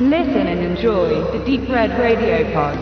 Listen and enjoy the Deep Red Radio Pod.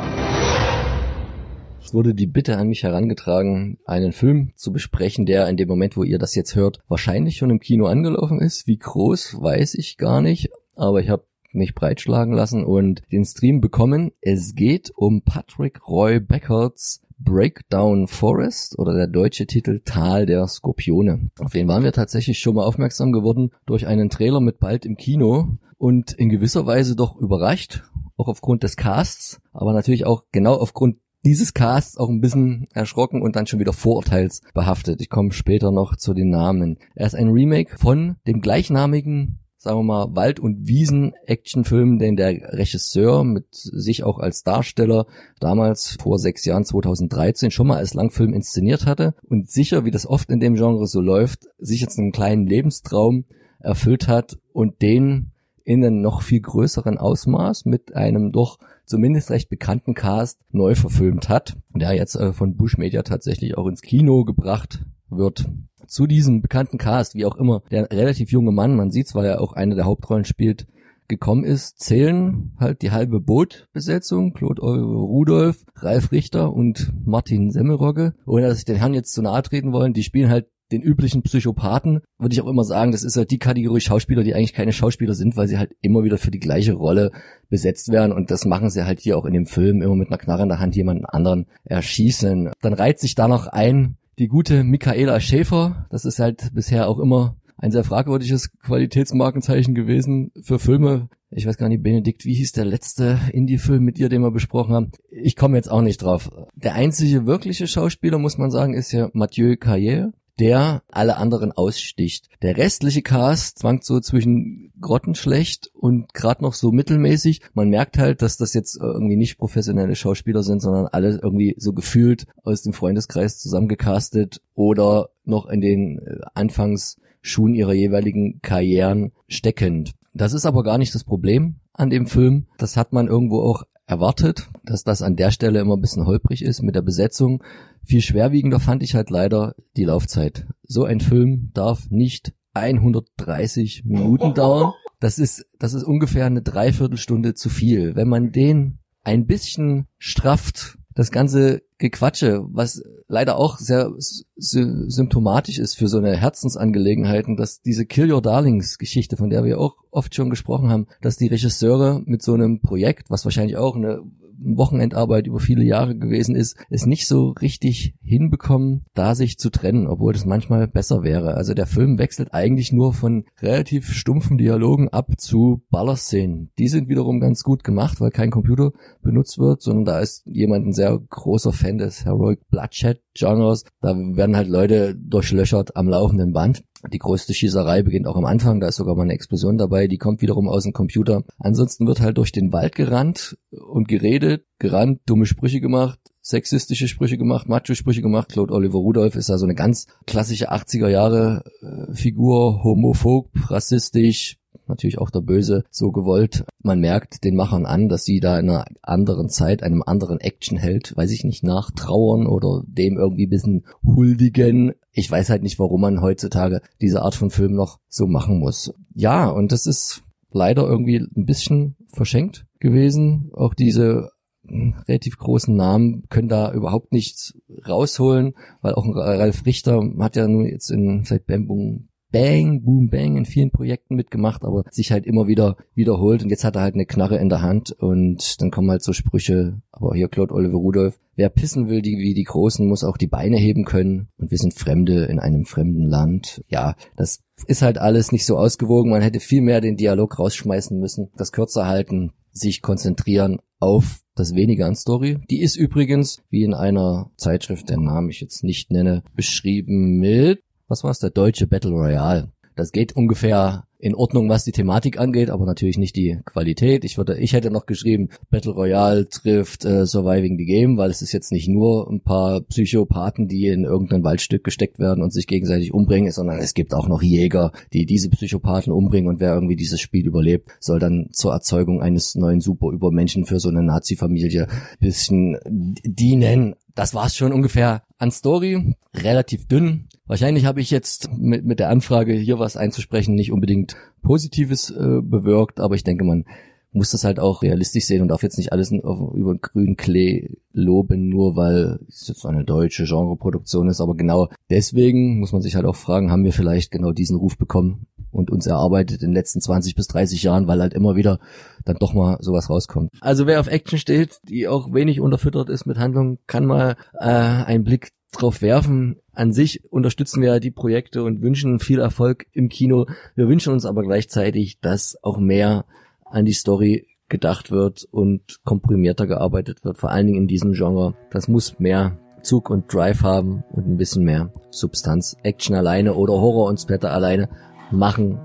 Es wurde die Bitte an mich herangetragen, einen Film zu besprechen, der in dem Moment, wo ihr das jetzt hört, wahrscheinlich schon im Kino angelaufen ist. Wie groß, weiß ich gar nicht, aber ich habe mich breitschlagen lassen und den Stream bekommen. Es geht um Patrick Roy Beckerts Breakdown Forest oder der deutsche Titel Tal der Skorpione. Auf den waren wir tatsächlich schon mal aufmerksam geworden durch einen Trailer mit bald im Kino und in gewisser Weise doch überrascht, auch aufgrund des Casts, aber natürlich auch genau aufgrund dieses Casts auch ein bisschen erschrocken und dann schon wieder vorurteilsbehaftet. Ich komme später noch zu den Namen. Er ist ein Remake von dem gleichnamigen sagen wir mal, Wald- und Wiesen-Actionfilm, den der Regisseur mit sich auch als Darsteller damals vor sechs Jahren, 2013, schon mal als Langfilm inszeniert hatte und sicher, wie das oft in dem Genre so läuft, sich jetzt einen kleinen Lebenstraum erfüllt hat und den in einem noch viel größeren Ausmaß mit einem doch zumindest recht bekannten Cast neu verfilmt hat, der jetzt äh, von Bush Media tatsächlich auch ins Kino gebracht wird zu diesem bekannten Cast, wie auch immer, der relativ junge Mann, man sieht weil er auch eine der Hauptrollen spielt, gekommen ist, zählen halt die halbe Bootbesetzung, Claude Rudolph, Ralf Richter und Martin Semmelrogge. Ohne dass ich den Herrn jetzt zu nahe treten wollen, die spielen halt den üblichen Psychopathen, würde ich auch immer sagen, das ist halt die Kategorie Schauspieler, die eigentlich keine Schauspieler sind, weil sie halt immer wieder für die gleiche Rolle besetzt werden und das machen sie halt hier auch in dem Film, immer mit einer Knarre in der Hand jemanden anderen erschießen. Dann reiht sich da noch ein die gute Michaela Schäfer. Das ist halt bisher auch immer ein sehr fragwürdiges Qualitätsmarkenzeichen gewesen für Filme. Ich weiß gar nicht, Benedikt, wie hieß der letzte Indie-Film mit ihr, den wir besprochen haben? Ich komme jetzt auch nicht drauf. Der einzige wirkliche Schauspieler, muss man sagen, ist ja Mathieu Carrière der alle anderen aussticht. Der restliche Cast zwangt so zwischen grottenschlecht und gerade noch so mittelmäßig. Man merkt halt, dass das jetzt irgendwie nicht professionelle Schauspieler sind, sondern alle irgendwie so gefühlt aus dem Freundeskreis zusammengecastet oder noch in den äh, Anfangsschuhen ihrer jeweiligen Karrieren steckend. Das ist aber gar nicht das Problem an dem Film. Das hat man irgendwo auch erwartet, dass das an der Stelle immer ein bisschen holprig ist mit der Besetzung. Viel schwerwiegender fand ich halt leider die Laufzeit. So ein Film darf nicht 130 Minuten dauern. Das ist, das ist ungefähr eine Dreiviertelstunde zu viel. Wenn man den ein bisschen strafft, das ganze Gequatsche, was leider auch sehr sy symptomatisch ist für so eine Herzensangelegenheiten, dass diese Kill Your Darlings Geschichte, von der wir auch oft schon gesprochen haben, dass die Regisseure mit so einem Projekt, was wahrscheinlich auch eine Wochenendarbeit über viele Jahre gewesen ist, es nicht so richtig hinbekommen, da sich zu trennen, obwohl das manchmal besser wäre. Also der Film wechselt eigentlich nur von relativ stumpfen Dialogen ab zu Ballerszenen. Die sind wiederum ganz gut gemacht, weil kein Computer benutzt wird, sondern da ist jemand ein sehr großer Fan des Heroic Bloodshed Genres. Da werden halt Leute durchlöchert am laufenden Band. Die größte Schießerei beginnt auch am Anfang, da ist sogar mal eine Explosion dabei, die kommt wiederum aus dem Computer. Ansonsten wird halt durch den Wald gerannt und geredet, gerannt, dumme Sprüche gemacht, sexistische Sprüche gemacht, Macho-Sprüche gemacht. Claude Oliver Rudolph ist da so eine ganz klassische 80er Jahre äh, Figur, homophob, rassistisch, natürlich auch der Böse so gewollt. Man merkt den Machern an, dass sie da in einer anderen Zeit, einem anderen Actionheld, weiß ich nicht, nachtrauern oder dem irgendwie bisschen huldigen. Ich weiß halt nicht, warum man heutzutage diese Art von Film noch so machen muss. Ja, und das ist leider irgendwie ein bisschen verschenkt gewesen. Auch diese hm, relativ großen Namen können da überhaupt nichts rausholen, weil auch Ralf Richter hat ja nur jetzt in seit Bambung Bang, Boom, Bang in vielen Projekten mitgemacht, aber sich halt immer wieder wiederholt und jetzt hat er halt eine Knarre in der Hand und dann kommen halt so Sprüche, aber hier Claude Oliver Rudolph, wer pissen will, die, wie die Großen, muss auch die Beine heben können und wir sind Fremde in einem fremden Land. Ja, das ist halt alles nicht so ausgewogen, man hätte viel mehr den Dialog rausschmeißen müssen, das kürzer halten, sich konzentrieren auf das weniger an Story. Die ist übrigens, wie in einer Zeitschrift, deren Namen ich jetzt nicht nenne, beschrieben mit was war es, der deutsche Battle Royale. Das geht ungefähr in Ordnung, was die Thematik angeht, aber natürlich nicht die Qualität. Ich würde, ich hätte noch geschrieben, Battle Royale trifft äh, Surviving the Game, weil es ist jetzt nicht nur ein paar Psychopathen, die in irgendein Waldstück gesteckt werden und sich gegenseitig umbringen, sondern es gibt auch noch Jäger, die diese Psychopathen umbringen und wer irgendwie dieses Spiel überlebt, soll dann zur Erzeugung eines neuen Superübermenschen für so eine Nazi-Familie bisschen dienen. Das war's schon ungefähr an Story. Relativ dünn, Wahrscheinlich habe ich jetzt mit, mit der Anfrage, hier was einzusprechen, nicht unbedingt Positives äh, bewirkt, aber ich denke, man muss das halt auch realistisch sehen und darf jetzt nicht alles auf, über grünen Klee loben, nur weil es jetzt eine deutsche Genreproduktion ist. Aber genau deswegen muss man sich halt auch fragen, haben wir vielleicht genau diesen Ruf bekommen und uns erarbeitet in den letzten 20 bis 30 Jahren, weil halt immer wieder dann doch mal sowas rauskommt. Also wer auf Action steht, die auch wenig unterfüttert ist mit Handlung, kann mal äh, einen Blick drauf werfen. An sich unterstützen wir die Projekte und wünschen viel Erfolg im Kino. Wir wünschen uns aber gleichzeitig, dass auch mehr an die Story gedacht wird und komprimierter gearbeitet wird, vor allen Dingen in diesem Genre. Das muss mehr Zug und Drive haben und ein bisschen mehr Substanz. Action alleine oder Horror und Splatter alleine machen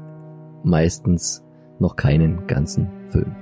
meistens noch keinen ganzen Film.